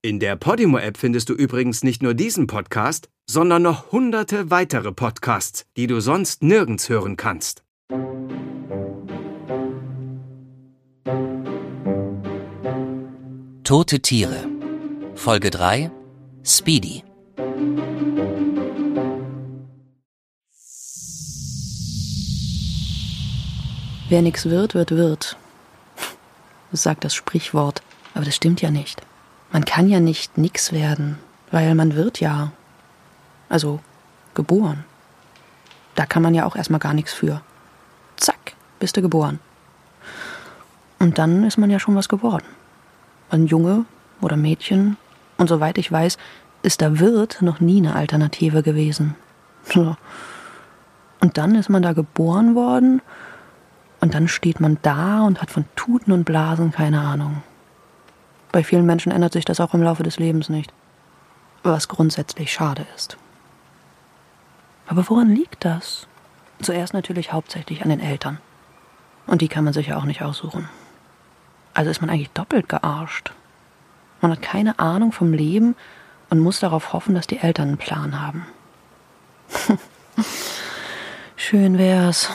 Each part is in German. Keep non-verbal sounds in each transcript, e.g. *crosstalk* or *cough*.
In der Podimo-App findest du übrigens nicht nur diesen Podcast, sondern noch hunderte weitere Podcasts, die du sonst nirgends hören kannst. Tote Tiere. Folge 3. Speedy. Wer nix wird, wird wird. Das sagt das Sprichwort. Aber das stimmt ja nicht. Man kann ja nicht nix werden, weil man wird ja. Also geboren. Da kann man ja auch erstmal gar nichts für. Zack, bist du geboren. Und dann ist man ja schon was geworden. Ein Junge oder Mädchen. Und soweit ich weiß, ist da Wirt noch nie eine Alternative gewesen. Und dann ist man da geboren worden und dann steht man da und hat von Tuten und Blasen keine Ahnung. Bei vielen Menschen ändert sich das auch im Laufe des Lebens nicht. Was grundsätzlich schade ist. Aber woran liegt das? Zuerst natürlich hauptsächlich an den Eltern. Und die kann man sich ja auch nicht aussuchen. Also ist man eigentlich doppelt gearscht. Man hat keine Ahnung vom Leben und muss darauf hoffen, dass die Eltern einen Plan haben. *laughs* Schön wär's.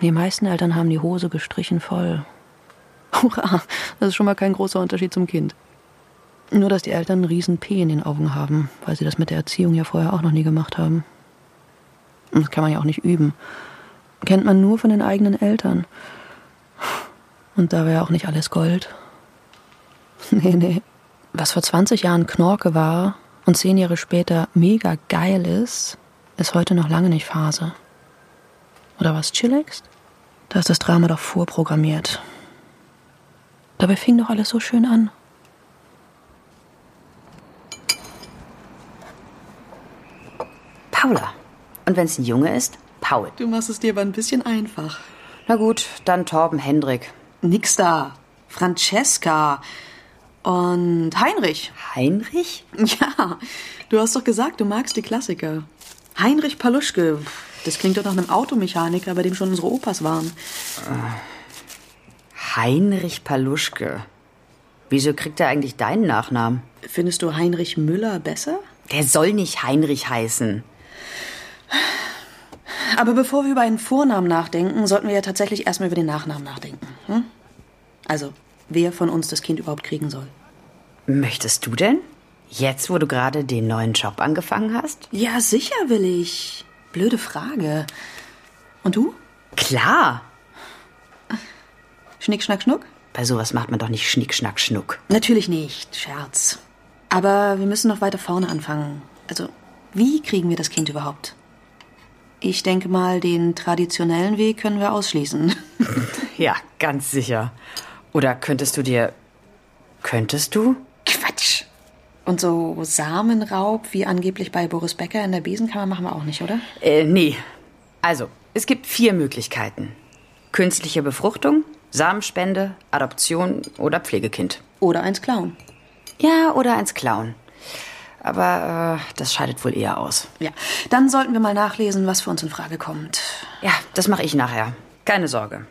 Die meisten Eltern haben die Hose gestrichen voll. *laughs* Hurra, das ist schon mal kein großer Unterschied zum Kind. Nur, dass die Eltern einen riesen P in den Augen haben, weil sie das mit der Erziehung ja vorher auch noch nie gemacht haben. Und das kann man ja auch nicht üben. Kennt man nur von den eigenen Eltern. Und da wäre auch nicht alles Gold. *laughs* Nee, nee. Was vor 20 Jahren Knorke war und zehn Jahre später mega geil ist, ist heute noch lange nicht Phase. Oder was, Chillax? Da ist das Drama doch vorprogrammiert. Dabei fing doch alles so schön an. Paula. Und wenn es ein Junge ist, Paul. Du machst es dir aber ein bisschen einfach. Na gut, dann Torben Hendrik. Nix da. Francesca. Und Heinrich. Heinrich? Ja, du hast doch gesagt, du magst die Klassiker. Heinrich Paluschke. Das klingt doch nach einem Automechaniker, bei dem schon unsere Opas waren. Heinrich Paluschke. Wieso kriegt er eigentlich deinen Nachnamen? Findest du Heinrich Müller besser? Der soll nicht Heinrich heißen. Aber bevor wir über einen Vornamen nachdenken, sollten wir ja tatsächlich erstmal über den Nachnamen nachdenken. Hm? Also, wer von uns das Kind überhaupt kriegen soll. Möchtest du denn? Jetzt, wo du gerade den neuen Job angefangen hast? Ja, sicher will ich. Blöde Frage. Und du? Klar. Schnick, schnack, schnuck? Bei sowas macht man doch nicht Schnick, Schnack, Schnuck. Natürlich nicht. Scherz. Aber wir müssen noch weiter vorne anfangen. Also, wie kriegen wir das Kind überhaupt? Ich denke mal, den traditionellen Weg können wir ausschließen. *laughs* Ja, ganz sicher. Oder könntest du dir. Könntest du? Quatsch. Und so Samenraub, wie angeblich bei Boris Becker in der Besenkammer, machen wir auch nicht, oder? Äh, nee. Also, es gibt vier Möglichkeiten: künstliche Befruchtung, Samenspende, Adoption oder Pflegekind. Oder eins klauen. Ja, oder eins klauen. Aber äh, das scheidet wohl eher aus. Ja, dann sollten wir mal nachlesen, was für uns in Frage kommt. Ja, das mache ich nachher. Keine Sorge.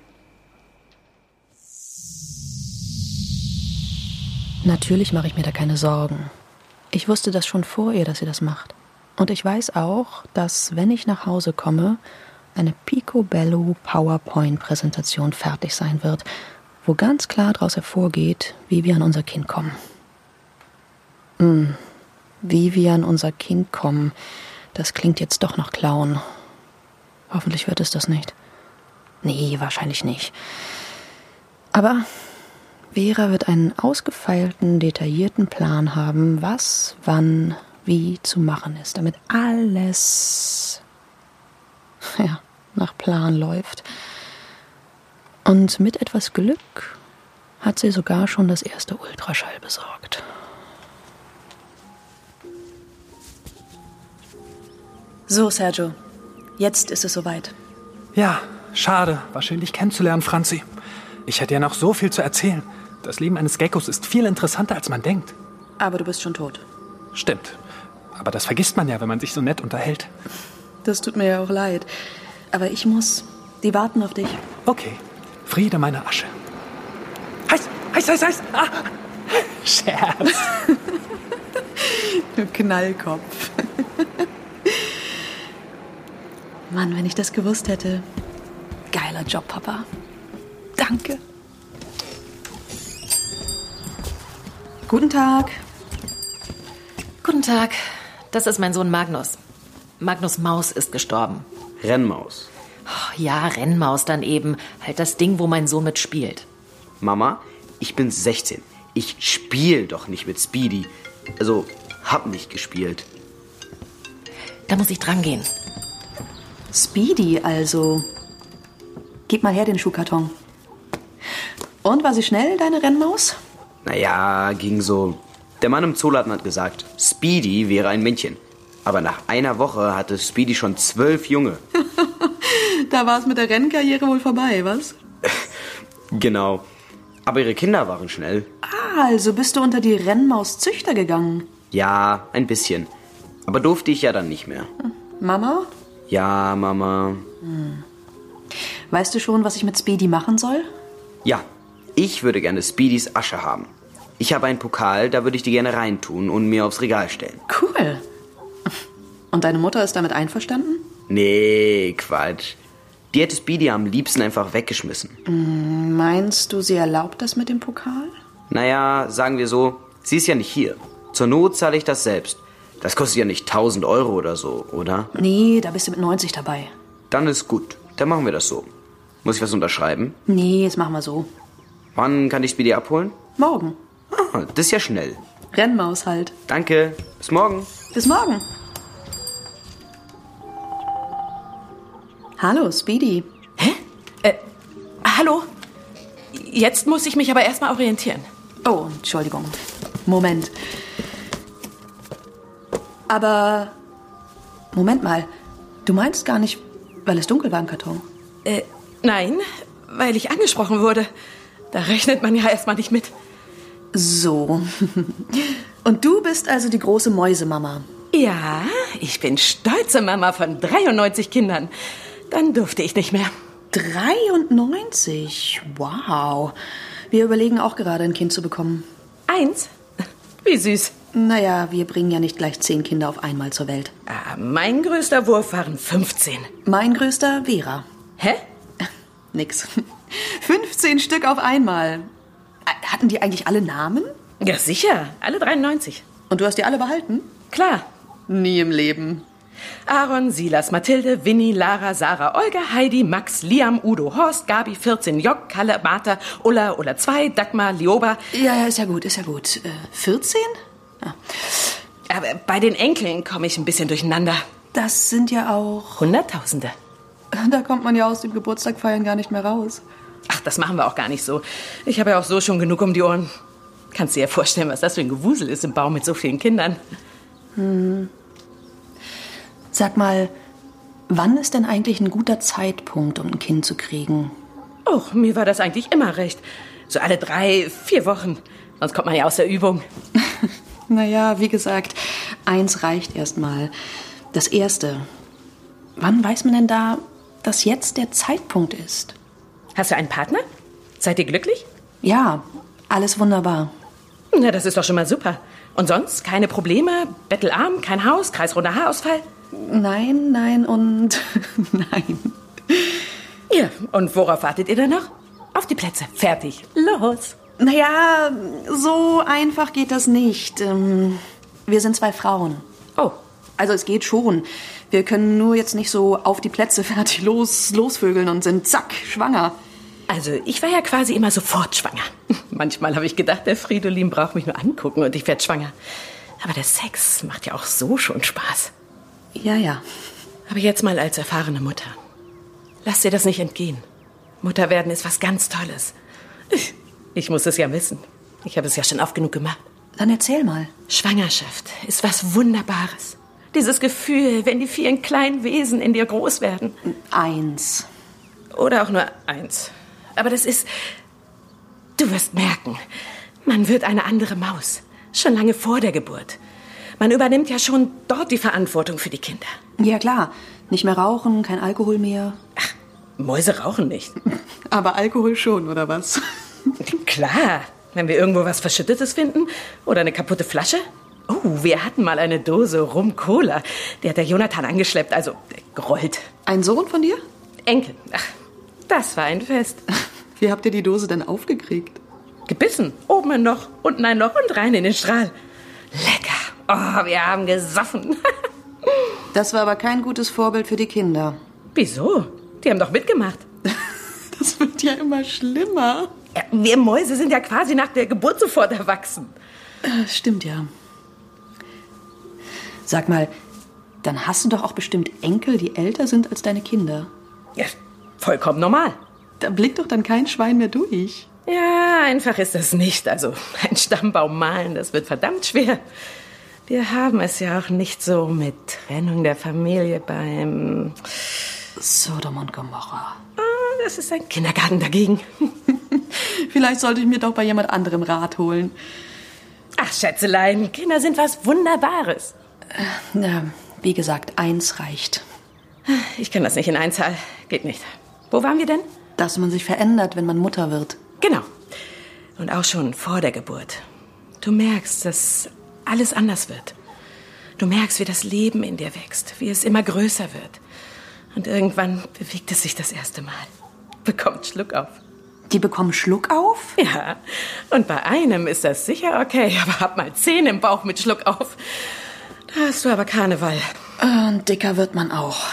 Natürlich mache ich mir da keine Sorgen. Ich wusste das schon vor ihr, dass sie das macht. Und ich weiß auch, dass, wenn ich nach Hause komme, eine Picobello PowerPoint-Präsentation fertig sein wird, wo ganz klar daraus hervorgeht, wie wir an unser Kind kommen. Hm, wie wir an unser Kind kommen, das klingt jetzt doch nach Klauen. Hoffentlich wird es das nicht. Nee, wahrscheinlich nicht. Aber Vera wird einen ausgefeilten, detaillierten Plan haben, was, wann, wie zu machen ist, damit alles *laughs* ja, nach Plan läuft. Und mit etwas Glück hat sie sogar schon das erste Ultraschall besorgt. So, Sergio. Jetzt ist es soweit. Ja, schade. War schön, dich kennenzulernen, Franzi. Ich hätte ja noch so viel zu erzählen. Das Leben eines Geckos ist viel interessanter, als man denkt. Aber du bist schon tot. Stimmt. Aber das vergisst man ja, wenn man sich so nett unterhält. Das tut mir ja auch leid. Aber ich muss. Die warten auf dich. Okay. Friede meiner Asche. Heiß, heiß, heiß, heiß. Ah. Scherz. *laughs* Du Knallkopf. Mann, wenn ich das gewusst hätte. Geiler Job, Papa. Danke. Guten Tag. Guten Tag, das ist mein Sohn Magnus. Magnus Maus ist gestorben. Rennmaus. Oh, ja, Rennmaus dann eben. Halt das Ding, wo mein Sohn mitspielt. Mama, ich bin 16. Ich spiel doch nicht mit Speedy. Also, hab nicht gespielt. Da muss ich dran gehen. Speedy also. Gib mal her den Schuhkarton. Und war sie schnell, deine Rennmaus? Naja, ging so. Der Mann im Zooladen hat gesagt, Speedy wäre ein Männchen. Aber nach einer Woche hatte Speedy schon zwölf Junge. *laughs* Da war es mit der Rennkarriere wohl vorbei, was? *laughs* Genau. Aber ihre Kinder waren schnell. Ah, also bist du unter die Rennmauszüchter gegangen. Ja, ein bisschen. Aber durfte ich ja dann nicht mehr. Mama, Ja, Mama. weißt du schon, was ich mit Speedy machen soll? Ja, ich würde gerne Speedys Asche haben. Ich habe einen Pokal, da würde ich die gerne reintun und mir aufs Regal stellen. Cool. Und deine Mutter ist damit einverstanden? Nee, Quatsch. Die hätte Speedy am liebsten einfach weggeschmissen. Meinst du, sie erlaubt das mit dem Pokal? Naja, sagen wir so, sie ist ja nicht hier. Zur Not zahle ich das selbst. Das kostet ja nicht 1000 Euro oder so, oder? Nee, da bist du mit 90 dabei. Dann ist gut. Dann machen wir das so. Muss ich was unterschreiben? Nee, das machen wir so. Wann kann ich Speedy abholen? Morgen. Ah, das ist ja schnell. Rennmaus halt. Danke. Bis morgen. Bis morgen. Hallo, Speedy. Hallo? Jetzt muss ich mich aber erstmal orientieren. Oh, Entschuldigung. Moment. Aber. Moment mal. Du meinst gar nicht, weil es dunkel war im Karton. Äh, nein, weil ich angesprochen wurde. Da rechnet man ja erstmal nicht mit. So. *laughs* Und du bist also die große Mäusemama. Ja, ich bin stolze Mama von 93 Kindern. Dann durfte ich nicht mehr. 93. Wow. Wir überlegen auch gerade ein Kind zu bekommen. Eins? Wie süß. Naja, wir bringen ja nicht gleich zehn Kinder auf einmal zur Welt. Ah, mein größter Wurf waren 15. Mein größter Vera. Hä? *laughs* Nix. 15 Stück auf einmal. Hatten die eigentlich alle Namen? Ja, sicher. Alle 93. Und du hast die alle behalten? Klar. Nie im Leben. Aaron, Silas, Mathilde, Winnie, Lara, Sarah, Olga, Heidi, Max, Liam, Udo, Horst, Gabi, 14, Jock, Kalle, Martha, Ulla, Ulla 2, Dagmar, Lioba. Ja, ja, ist ja gut, ist ja gut. Äh, 14? Aber bei den Enkeln komme ich ein bisschen durcheinander. Das sind ja auch. Hunderttausende. Da kommt man ja aus dem Geburtstag feiern gar nicht mehr raus. Ach, das machen wir auch gar nicht so. Ich habe ja auch so schon genug um die Ohren. Kannst dir ja vorstellen, was das für ein Gewusel ist im Baum mit so vielen Kindern. Sag mal, wann ist denn eigentlich ein guter Zeitpunkt, um ein Kind zu kriegen? Och, mir war das eigentlich immer recht. So alle drei, vier Wochen. Sonst kommt man ja aus der Übung. *laughs* Naja, wie gesagt, eins reicht erstmal. Das erste. Wann weiß man denn da, dass jetzt der Zeitpunkt ist? Hast du einen Partner? Seid ihr glücklich? Ja, alles wunderbar. Na, das ist doch schon mal super. Und sonst keine Probleme? Bettelarm, kein Haus, kreisrunder Haarausfall? Nein, nein und *laughs* nein. Ja, und worauf wartet ihr denn noch? Auf die Plätze. Fertig. Los. Naja, so einfach geht das nicht. Ähm, Wir sind zwei Frauen. Oh, Also es geht schon. Wir können nur jetzt nicht so auf die Plätze *laughs* fertig los, losvögeln und sind zack, schwanger. also ich war ja quasi immer sofort schwanger. *laughs* Manchmal habe ich gedacht, der Fridolin braucht mich nur angucken und ich werde schwanger. Aber der Sex macht ja auch so schon Spaß. Ja, ja. Aber jetzt mal als erfahrene Mutter. Lass dir das nicht entgehen. Mutter werden ist was ganz Tolles. Ich muss es ja wissen. Ich habe es ja schon oft genug gemacht. Dann erzähl mal. Schwangerschaft ist was Wunderbares. Dieses Gefühl, wenn die vielen kleinen Wesen in dir groß werden. Eins. Oder auch nur eins. Aber das ist. Du wirst merken, man wird eine andere Maus. Schon lange vor der Geburt. Man übernimmt ja schon dort die Verantwortung für die Kinder. Ja, klar. Nicht mehr rauchen, kein Alkohol mehr. Mäuse rauchen nicht. *laughs* Aber Alkohol schon, oder was? *laughs* Klar, wenn wir irgendwo was Verschüttetes finden oder eine kaputte Flasche. Oh, wir hatten mal eine Dose Rum-Cola. Die hat der Jonathan angeschleppt, also gerollt. Ein Sohn von dir? Enkel. Ach, das war ein Fest. *laughs* Wie habt ihr die Dose denn aufgekriegt? Gebissen. Oben ein Loch, unten ein Loch und rein in den Strahl. Lecker. Oh, wir haben gesoffen. *laughs* Das war aber kein gutes Vorbild für die Kinder. Wieso? Die haben doch mitgemacht. *laughs* Das wird ja immer schlimmer. Ja, wir Mäuse sind ja quasi nach der Geburt sofort erwachsen. Äh, Stimmt ja. Sag mal, dann hast du doch auch bestimmt Enkel, die älter sind als deine Kinder. Ja, vollkommen normal. Da blickt doch dann kein Schwein mehr durch. Ja, einfach ist das nicht. Also ein Stammbaum malen, das wird verdammt schwer. Wir haben es ja auch nicht so mit Trennung der Familie beim... Sodom und Gomorra. Ah, das ist ein Kindergarten dagegen. *laughs* Vielleicht sollte ich mir doch bei jemand anderem Rat holen. Ach, Schätzelein, Kinder sind was Wunderbares. Na, wie gesagt, eins reicht. Ich kann das nicht in Einzahl. Geht nicht. Wo waren wir denn? Dass man sich verändert, wenn man Mutter wird. Genau. Und auch schon vor der Geburt. Du merkst, dass alles anders wird. Du merkst, wie das Leben in dir wächst, wie es immer größer wird. Und irgendwann bewegt es sich das erste Mal. Bekommt Schluck auf. Die bekommen Schluck auf? Ja, und bei einem ist das sicher okay, aber hab mal zehn im Bauch mit Schluck auf. Da hast du aber Karneval. Und dicker wird man auch.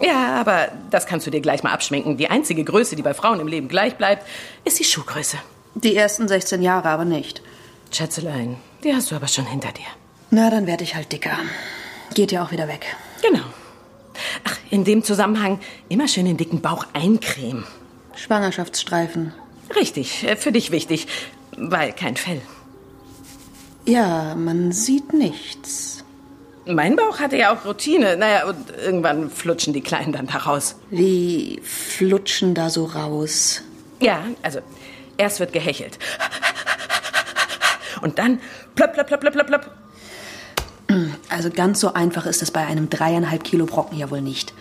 Ja, aber das kannst du dir gleich mal abschminken. Die einzige Größe, die bei Frauen im Leben gleich bleibt, ist die Schuhgröße. Die ersten 16 Jahre aber nicht. Schätzelein, die hast du aber schon hinter dir. Na, dann werde ich halt dicker. Geht ja auch wieder weg. Genau. Ach, in dem Zusammenhang immer schön den dicken Bauch eincremen. Schwangerschaftsstreifen. Richtig, äh, für dich wichtig, weil kein Fell. Ja, man sieht nichts. Mein Bauch hatte ja auch Routine. Naja, und irgendwann flutschen die Kleinen dann da raus. Wie flutschen da so raus? Ja, also erst wird gehechelt. Und dann plöpp, plöpp, plöpp, plöpp, plöpp. Also ganz so einfach ist es bei einem dreieinhalb Kilo Brocken ja wohl nicht.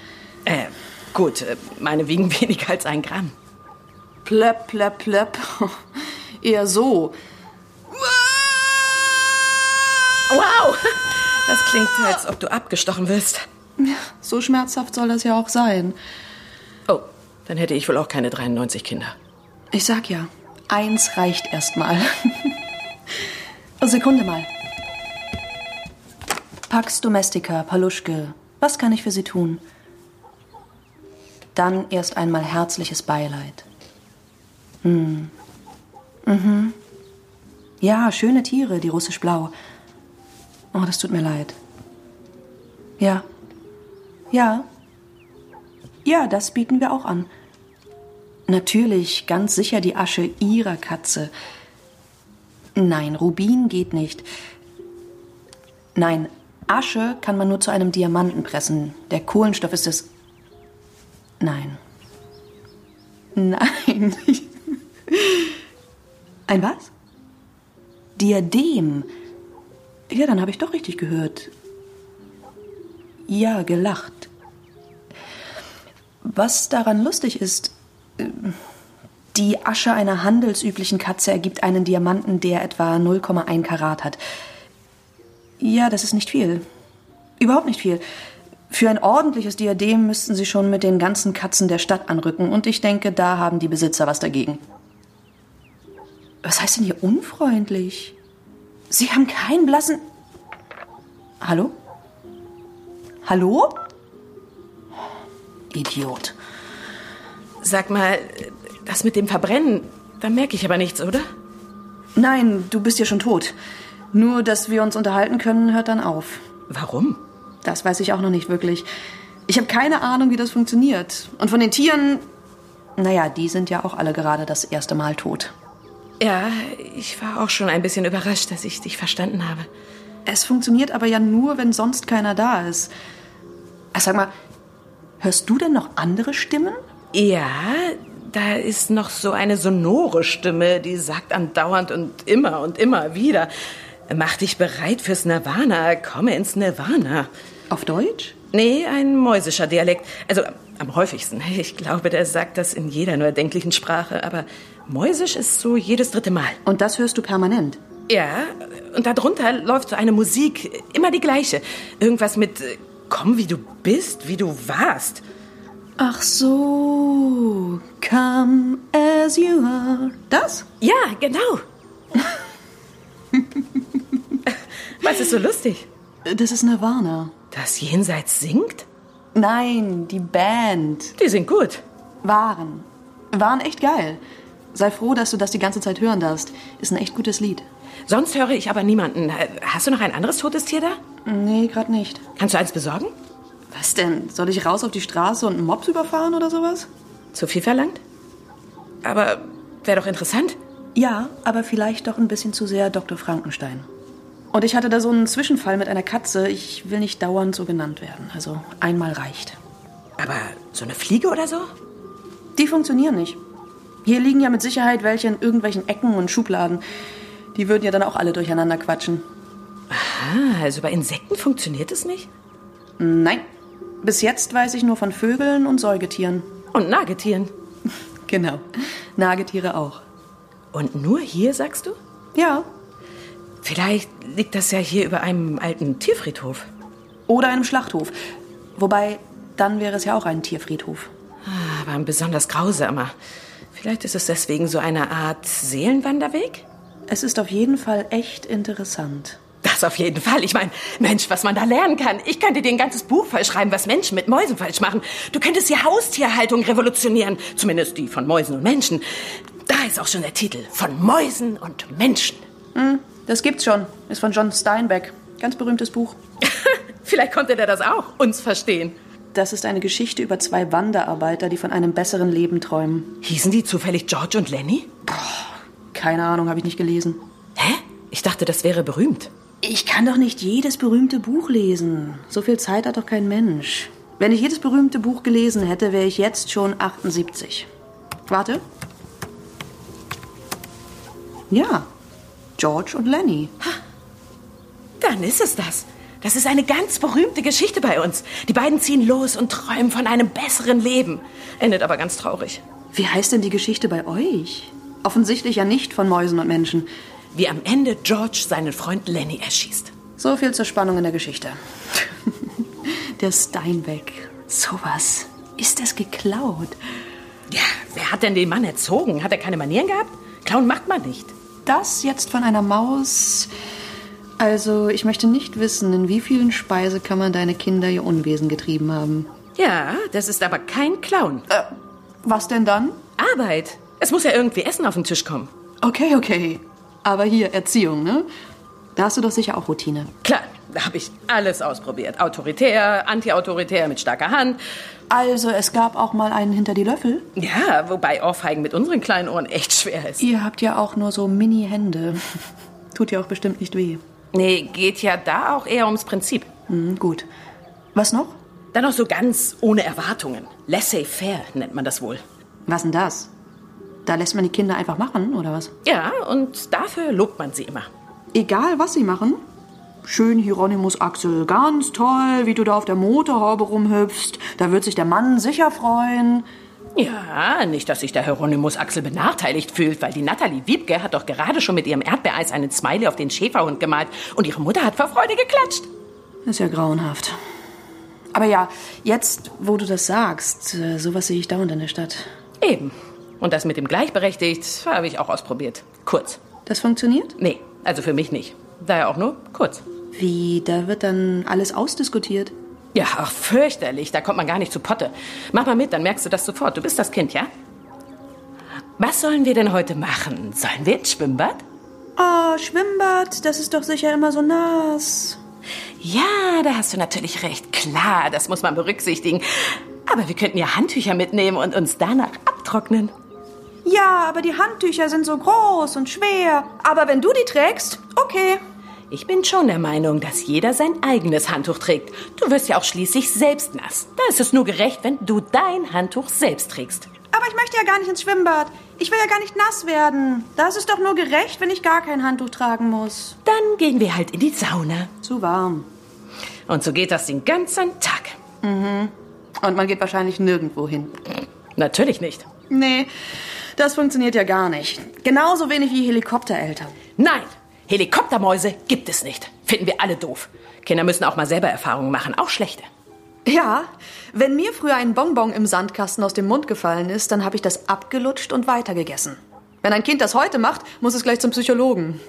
Äh, gut, äh, meine wiegen *laughs* weniger als ein Gramm. Plöpp, plöpp, plöpp. *laughs* Eher so. Wow! *laughs* Das klingt, als ob du abgestochen wirst. Ja, so schmerzhaft soll das ja auch sein. Oh, dann hätte ich wohl auch keine 93 Kinder. Ich sag ja, eins reicht erstmal. Sekunde mal. Pax Domestica, Paluschke, was kann ich für Sie tun? Dann erst einmal herzliches Beileid. Hm. Mhm. Ja, schöne Tiere, die russisch-blau. Oh, das tut mir leid. Ja. Ja. Ja, das bieten wir auch an. Natürlich, ganz sicher die Asche Ihrer Katze. Nein, Rubin geht nicht. Nein, Asche kann man nur zu einem Diamanten pressen. Der Kohlenstoff ist es. Nein. Nein. *laughs* Ein was? Diadem. Ja, dann habe ich doch richtig gehört. Ja, gelacht. Was daran lustig ist, äh, die Asche einer handelsüblichen Katze ergibt einen Diamanten, der etwa 0,1 Karat hat. Ja, das ist nicht viel. Überhaupt nicht viel. Für ein ordentliches Diadem müssten Sie schon mit den ganzen Katzen der Stadt anrücken, und ich denke, da haben die Besitzer was dagegen. Was heißt denn hier unfreundlich? Sie haben keinen blassen. Hallo? Hallo? Idiot. Sag mal, das mit dem Verbrennen, da merke ich aber nichts, oder? Nein, du bist ja schon tot. Nur, dass wir uns unterhalten können, hört dann auf. Warum? Das weiß ich auch noch nicht wirklich. Ich habe keine Ahnung, wie das funktioniert. Und von den Tieren, naja, die sind ja auch alle gerade das erste Mal tot. Ja, ich war auch schon ein bisschen überrascht, dass ich dich verstanden habe. Es funktioniert aber ja nur, wenn sonst keiner da ist. Ach, Sag mal, hörst du denn noch andere Stimmen? Ja, da ist noch so eine sonore Stimme, die sagt andauernd und immer und immer wieder: Mach dich bereit fürs Nirvana, komme ins Nirvana. Auf Deutsch? Nee, ein mäusischer Dialekt. Also am häufigsten. Ich glaube, der sagt das in jeder nur erdenklichen Sprache, aber Mäusisch ist so jedes dritte Mal. Und das hörst du permanent. Ja, und darunter läuft so eine Musik, immer die gleiche. Irgendwas mit Komm, wie du bist, wie du warst. Ach so, come as you are. Das? Ja, genau. *laughs* Was ist so lustig? Das ist Nirvana. Das Jenseits singt? Nein, die Band. Die sind gut. Waren. Waren echt geil. Sei froh, dass du das die ganze Zeit hören darfst. Ist ein echt gutes Lied. Sonst höre ich aber niemanden. Hast du noch ein anderes totes Tier da? Nee, gerade nicht. Kannst du eins besorgen? Was denn? Soll ich raus auf die Straße und einen Mops überfahren oder sowas? Zu viel verlangt? Aber wäre doch interessant. Ja, aber vielleicht doch ein bisschen zu sehr Dr. Frankenstein. Und ich hatte da so einen Zwischenfall mit einer Katze. Ich will nicht dauernd so genannt werden. Also einmal reicht. Aber so eine Fliege oder so? Die funktionieren nicht. Hier liegen ja mit Sicherheit welche in irgendwelchen Ecken und Schubladen. Die würden ja dann auch alle durcheinander quatschen. Aha, also bei Insekten funktioniert es nicht? Nein. Bis jetzt weiß ich nur von Vögeln und Säugetieren. Und Nagetieren. *laughs* Genau. Nagetiere auch. Und nur hier, sagst du? Ja. Vielleicht liegt das ja hier über einem alten Tierfriedhof. Oder einem Schlachthof. Wobei, dann wäre es ja auch ein Tierfriedhof. Ah, aber ein besonders grausamer. Vielleicht ist es deswegen so eine Art Seelenwanderweg? Es ist auf jeden Fall echt interessant. Das auf jeden Fall. Ich meine, Mensch, was man da lernen kann. Ich könnte dir ein ganzes Buch vollschreiben, was Menschen mit Mäusen falsch machen. Du könntest hier Haustierhaltung revolutionieren. Zumindest die von Mäusen und Menschen. Da ist auch schon der Titel. Von Mäusen und Menschen. Hm, das gibt's schon. Ist von John Steinbeck. Ganz berühmtes Buch. *laughs* Vielleicht konnte der das auch, uns verstehen. Das ist eine Geschichte über zwei Wanderarbeiter, die von einem besseren Leben träumen. Hießen die zufällig George und Lenny? Boah, keine Ahnung, habe ich nicht gelesen. Hä? Ich dachte, das wäre berühmt. Ich kann doch nicht jedes berühmte Buch lesen. So viel Zeit hat doch kein Mensch. Wenn ich jedes berühmte Buch gelesen hätte, wäre ich jetzt schon 78. Warte. Ja, George und Lenny. Ha. Dann ist es das. Das ist eine ganz berühmte Geschichte bei uns. Die beiden ziehen los und träumen von einem besseren Leben. Endet aber ganz traurig. Wie heißt denn die Geschichte bei euch? Offensichtlich ja nicht von Mäusen und Menschen. Wie am Ende George seinen Freund Lenny erschießt. So viel zur Spannung in der Geschichte. *laughs* der Steinbeck. Sowas. Ist das geklaut? Ja, wer hat denn den Mann erzogen? Hat er keine Manieren gehabt? Klauen macht man nicht. Das jetzt von einer Maus. Also, ich möchte nicht wissen, in wie vielen Speisekammern deine Kinder ihr Unwesen getrieben haben. Ja, das ist aber kein Clown. Äh, was denn dann? Arbeit. Es muss ja irgendwie Essen auf den Tisch kommen. Okay, okay. Aber hier, Erziehung, ne? Da hast du doch sicher auch Routine. Klar, da habe ich alles ausprobiert. Autoritär, antiautoritär, mit starker Hand. Also, es gab auch mal einen hinter die Löffel? Ja, wobei Ohrfeigen mit unseren kleinen Ohren echt schwer ist. Ihr habt ja auch nur so Mini-Hände. *laughs* Tut ja auch bestimmt nicht weh. Nee, geht ja da auch eher ums Prinzip. Mhm, gut. Was noch? Dann noch so ganz ohne Erwartungen. Laissez-faire nennt man das wohl. Was denn das? Da lässt man die Kinder einfach machen, oder was? Ja, und dafür lobt man sie immer. Egal, was sie machen? Schön, Hieronymus Axel, ganz toll, wie du da auf der Motorhaube rumhüpfst. Da wird sich der Mann sicher freuen. Ja, nicht, dass sich der Hieronymus Axel benachteiligt fühlt, weil die Nathalie Wiebke hat doch gerade schon mit ihrem Erdbeereis einen Smiley auf den Schäferhund gemalt und ihre Mutter hat vor Freude geklatscht. Das ist ja grauenhaft. Aber ja, jetzt, wo du das sagst, äh, sowas sehe ich dauernd in der Stadt. Eben. Und das mit dem gleichberechtigt habe ich auch ausprobiert. Kurz. Das funktioniert? Nee, also für mich nicht. Daher auch nur kurz. Wie, da wird dann alles ausdiskutiert? Ja, ach, fürchterlich. Da kommt man gar nicht zu Potte. Mach mal mit, dann merkst du das sofort. Du bist das Kind, ja? Was sollen wir denn heute machen? Sollen wir ins Schwimmbad? Oh, Schwimmbad, das ist doch sicher immer so nass. Ja, da hast du natürlich recht. Klar, das muss man berücksichtigen. Aber wir könnten ja Handtücher mitnehmen und uns danach abtrocknen. Ja, aber die Handtücher sind so groß und schwer. Aber wenn du die trägst, okay. Ich bin schon der Meinung, dass jeder sein eigenes Handtuch trägt. Du wirst ja auch schließlich selbst nass. Da ist es nur gerecht, wenn du dein Handtuch selbst trägst. Aber ich möchte ja gar nicht ins Schwimmbad. Ich will ja gar nicht nass werden. Da ist es doch nur gerecht, wenn ich gar kein Handtuch tragen muss. Dann gehen wir halt in die Sauna. Zu warm. Und so geht das den ganzen Tag. Mhm. Und man geht wahrscheinlich nirgendwo hin. Natürlich nicht. Nee, Das funktioniert ja gar nicht. Genauso wenig wie Helikoptereltern. Nein, Helikoptermäuse gibt es nicht. Finden wir alle doof. Kinder müssen auch mal selber Erfahrungen machen, auch schlechte. Ja, wenn mir früher ein Bonbon im Sandkasten aus dem Mund gefallen ist, dann habe ich das abgelutscht und weitergegessen. Wenn ein Kind das heute macht, muss es gleich zum Psychologen.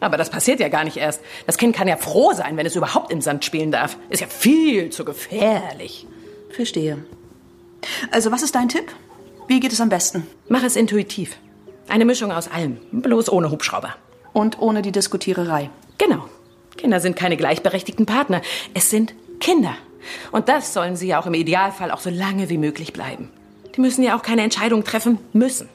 Aber das passiert ja gar nicht erst. Das Kind kann ja froh sein, wenn es überhaupt im Sand spielen darf. Ist ja viel zu gefährlich. Verstehe. Also, was ist dein Tipp? Wie geht es am besten? Mach es intuitiv. Eine Mischung aus allem, bloß ohne Hubschrauber. Und ohne die Diskutiererei. Genau. Kinder sind keine gleichberechtigten Partner. Es sind Kinder. Und das sollen sie ja auch im Idealfall auch so lange wie möglich bleiben. Die müssen ja auch keine Entscheidung treffen müssen.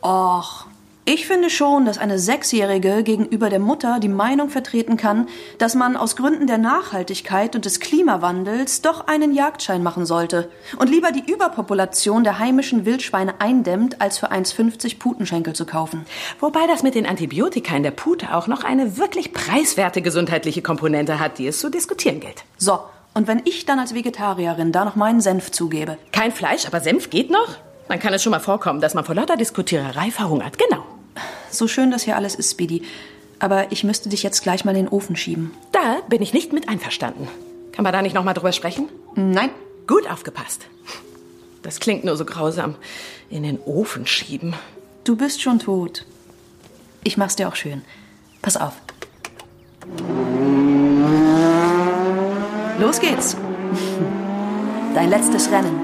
Och, ich finde schon, dass eine Sechsjährige gegenüber der Mutter die Meinung vertreten kann, dass man aus Gründen der Nachhaltigkeit und des Klimawandels doch einen Jagdschein machen sollte und lieber die Überpopulation der heimischen Wildschweine eindämmt, als für 1,50 Putenschenkel zu kaufen. Wobei das mit den Antibiotika in der Pute auch noch eine wirklich preiswerte gesundheitliche Komponente hat, die es zu diskutieren gilt. So, und wenn ich dann als Vegetarierin da noch meinen Senf zugebe. Kein Fleisch, aber Senf geht noch? Dann kann es schon mal vorkommen, dass man vor lauter Diskutiererei verhungert. Genau. So schön das hier alles ist, Speedy. Aber ich müsste dich jetzt gleich mal in den Ofen schieben. Da bin ich nicht mit einverstanden. Kann man da nicht noch mal drüber sprechen? Nein. Gut aufgepasst. Das klingt nur so grausam. In den Ofen schieben. Du bist schon tot. Ich mach's dir auch schön. Pass auf. Los geht's. Dein letztes Rennen.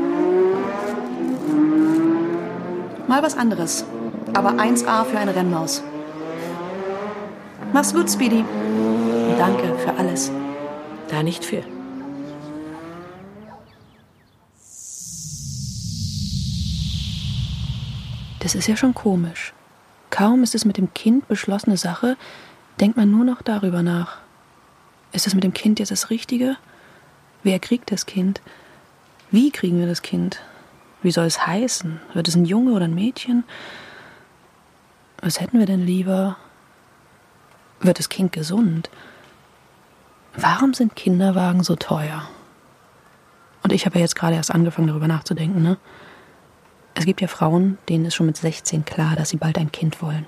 Mal was anderes aber 1A für eine Rennmaus. Mach's gut, Speedy. Und danke für alles. Da nicht für. Das ist ja schon komisch. Kaum ist es mit dem Kind beschlossene Sache, denkt man nur noch darüber nach. Ist es mit dem Kind jetzt das Richtige? Wer kriegt das Kind? Wie kriegen wir das Kind? Wie soll es heißen? Wird es ein Junge oder ein Mädchen? Was hätten wir denn lieber? Wird das Kind gesund? Warum sind Kinderwagen so teuer? Und ich habe ja jetzt gerade erst angefangen, darüber nachzudenken, ne? Es gibt ja Frauen, denen ist schon mit 16 klar, dass sie bald ein Kind wollen.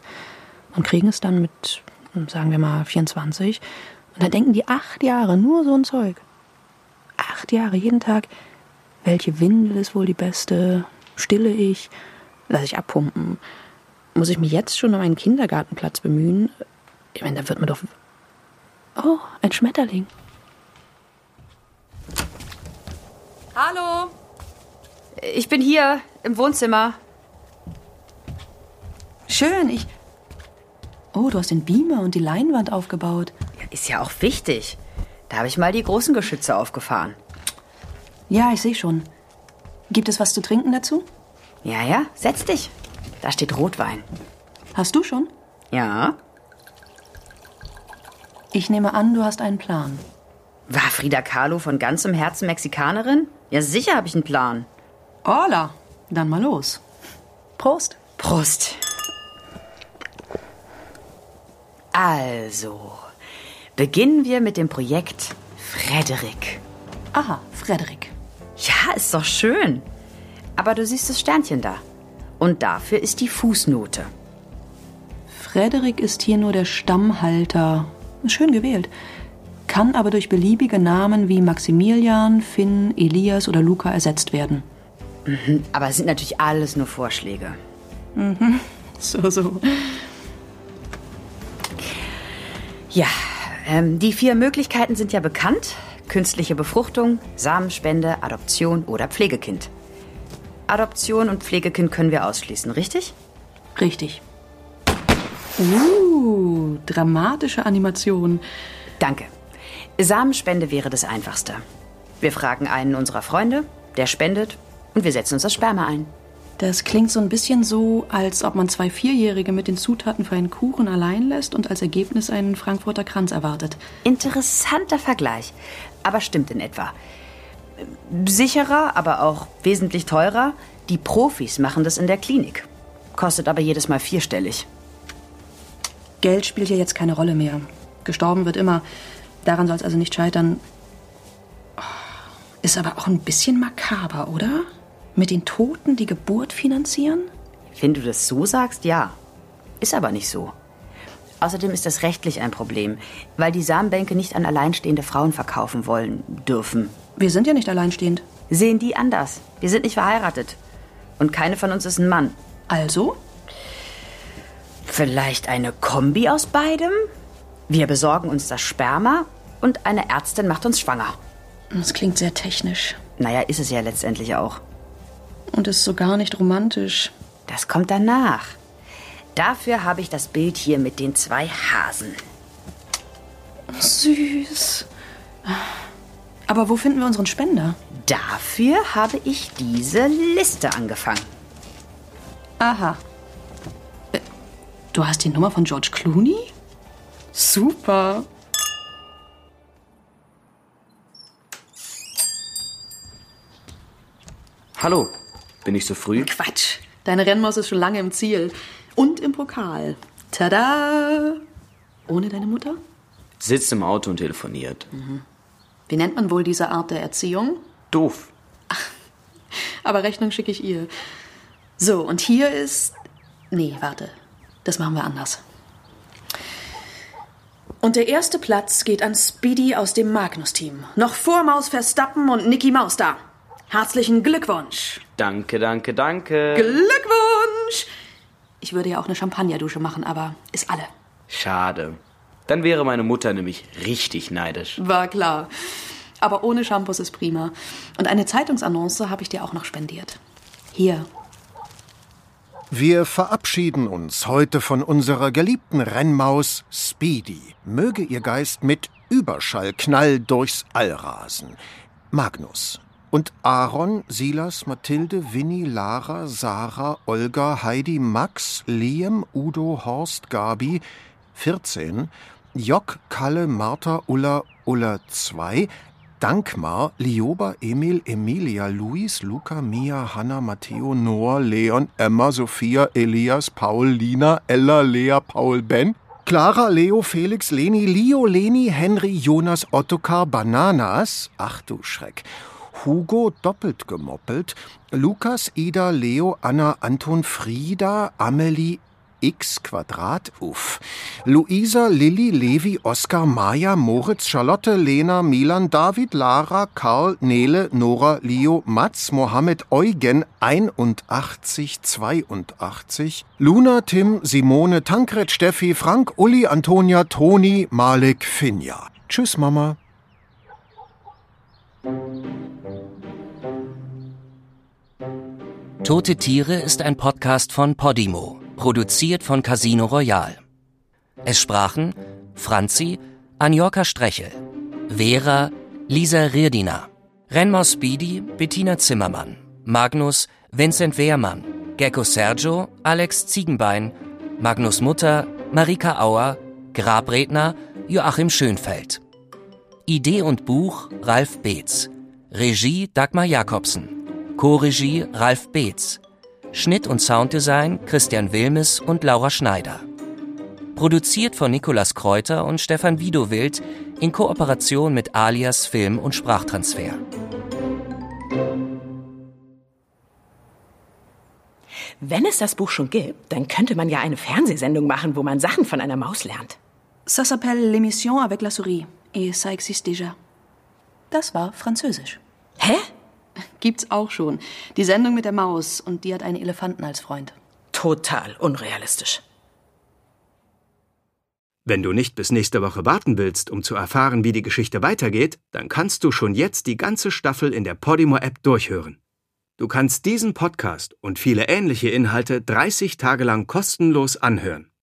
Und kriegen es dann mit, sagen wir mal, 24. Und dann denken die acht Jahre nur so ein Zeug. Acht Jahre, jeden Tag. Welche Windel ist wohl die beste? Stille ich? Lass ich abpumpen? Muss ich mich jetzt schon um einen Kindergartenplatz bemühen? Ich meine, da wird man doch. Oh, ein Schmetterling. Hallo. Ich bin hier im Wohnzimmer. Schön, ich. Oh, du hast den Beamer und die Leinwand aufgebaut. Ja, ist ja auch wichtig. Da habe ich mal die großen Geschütze aufgefahren. Ja, ich sehe schon. Gibt es was zu trinken dazu? Ja, ja, setz dich. Da steht Rotwein. Hast du schon? Ja. Ich nehme an, du hast einen Plan. War Frida Kahlo von ganzem Herzen Mexikanerin? Ja, sicher habe ich einen Plan. Hola, dann mal los. Prost. Prost. Also, beginnen wir mit dem Projekt Frederik. Aha, Frederik. Ja, ist doch schön. Aber du siehst das Sternchen da. Und dafür ist die Fußnote. Frederik ist hier nur der Stammhalter. Schön gewählt. Kann aber durch beliebige Namen wie Maximilian, Finn, Elias oder Luca ersetzt werden. Mhm, aber es sind natürlich alles nur Vorschläge. Mhm, *laughs* so, so. Ja, ähm, die vier Möglichkeiten sind ja bekannt. Künstliche Befruchtung, Samenspende, Adoption oder Pflegekind. Adoption und Pflegekind können wir ausschließen, richtig? Richtig. Uh, dramatische Animation. Danke. Samenspende wäre das Einfachste. Wir fragen einen unserer Freunde, der spendet und wir setzen uns das Sperma ein. Das klingt so ein bisschen so, als ob man zwei Vierjährige mit den Zutaten für einen Kuchen allein lässt und als Ergebnis einen Frankfurter Kranz erwartet. Interessanter Vergleich, aber stimmt in etwa sicherer, aber auch wesentlich teurer. Die Profis machen das in der Klinik. Kostet aber jedes Mal vierstellig. Geld spielt hier jetzt keine Rolle mehr. Gestorben wird immer. Daran soll es also nicht scheitern. Oh, ist aber auch ein bisschen makaber, oder? Mit den Toten die Geburt finanzieren? Wenn du das so sagst, ja. Ist aber nicht so. Außerdem ist das rechtlich ein Problem, weil die Samenbänke nicht an alleinstehende Frauen verkaufen wollen dürfen. Wir sind ja nicht alleinstehend. Sehen die anders. Wir sind nicht verheiratet. Und keine von uns ist ein Mann. Also? Vielleicht eine Kombi aus beidem? Wir besorgen uns das Sperma und eine Ärztin macht uns schwanger. Das klingt sehr technisch. Naja, ist es ja letztendlich auch. Und ist so gar nicht romantisch. Das kommt danach. Dafür habe ich das Bild hier mit den zwei Hasen. Süß. Aber wo finden wir unseren Spender? Dafür habe ich diese Liste angefangen. Aha. Äh, Du hast die Nummer von George Clooney? Super. Hallo, bin ich so früh? Quatsch. Deine Rennmaus ist schon lange im Ziel. Und im Pokal. Tada! Ohne deine Mutter? Sitzt im Auto und telefoniert. Wie nennt man wohl diese Art der Erziehung? Doof. Aber Rechnung schicke ich ihr. So, und hier ist. Nee, warte. Das machen wir anders. Und der erste Platz geht an Speedy aus dem Magnus-Team. Noch vor Maus Verstappen und Nicky Maus da. Herzlichen Glückwunsch. Danke, danke, danke. Glückwunsch! Ich würde ja auch eine Champagnerdusche machen, aber ist alle. Schade. Dann wäre meine Mutter nämlich richtig neidisch. War klar. Aber ohne Shampoos ist prima. Und eine Zeitungsannonce habe ich dir auch noch spendiert. Hier. Wir verabschieden uns heute von unserer geliebten Rennmaus Speedy. Möge ihr Geist mit Überschallknall durchs All rasen. Magnus. Und Aaron, Silas, Mathilde, Winnie, Lara, Sarah, Olga, Heidi, Max, Liam, Udo, Horst, Gabi, 14, Jock, Kalle, Martha, Ulla, Ulla 2, Dankmar, Lioba, Emil, Emilia, Luis, Luca, Mia, Hanna, Matteo, Noah, Leon, Emma, Sophia, Elias, Paul, Lina, Ella, Lea, Paul, Ben, Clara, Leo, Felix, Leni, Leo, Leni, Henry, Jonas, Ottokar, Bananas, ach du Schreck, Hugo, doppelt gemoppelt, Lukas, Ida, Leo, Anna, Anton, Frieda, Amelie, x Quadrat, uff. Luisa, Lilly, Levi, Oskar, Maja, Moritz, Charlotte, Lena, Milan, David, Lara, Karl, Nele, Nora, Leo, Mats, Mohammed, Eugen, 81, 82, Luna, Tim, Simone, Tankred, Steffi, Frank, Uli, Antonia, Toni, Malik, Finja. Tschüss, Mama. Tote Tiere ist ein Podcast von Podimo, produziert von Casino Royal. Es sprachen Franzi, Anjorka Strechel, Vera, Lisa Rirdiner, Renmaus Speedy, Bettina Zimmermann, Magnus, Vincent Wehrmann, Gecko Sergio, Alex Ziegenbein, Magnus Mutter, Marika Auer, Grabredner, Joachim Schönfeld. Idee und Buch Ralf Beetz. Regie Dagmar Jakobsen. Co-Regie Ralf Beetz. Schnitt und Sounddesign Christian Wilmes und Laura Schneider. Produziert von Nikolas Kräuter und Stefan Widowild in Kooperation mit Alias Film und Sprachtransfer. Wenn es das Buch schon gibt, dann könnte man ja eine Fernsehsendung machen, wo man Sachen von einer Maus lernt. Ça s'appelle l'émission avec la souris. Et ça existe déjà. Das war Französisch. Hä? Gibt's auch schon. Die Sendung mit der Maus und die hat einen Elefanten als Freund. Total unrealistisch. Wenn du nicht bis nächste Woche warten willst, um zu erfahren, wie die Geschichte weitergeht, dann kannst du schon jetzt die ganze Staffel in der Podimo-App durchhören. Du kannst diesen Podcast und viele ähnliche Inhalte 30 Tage lang kostenlos anhören.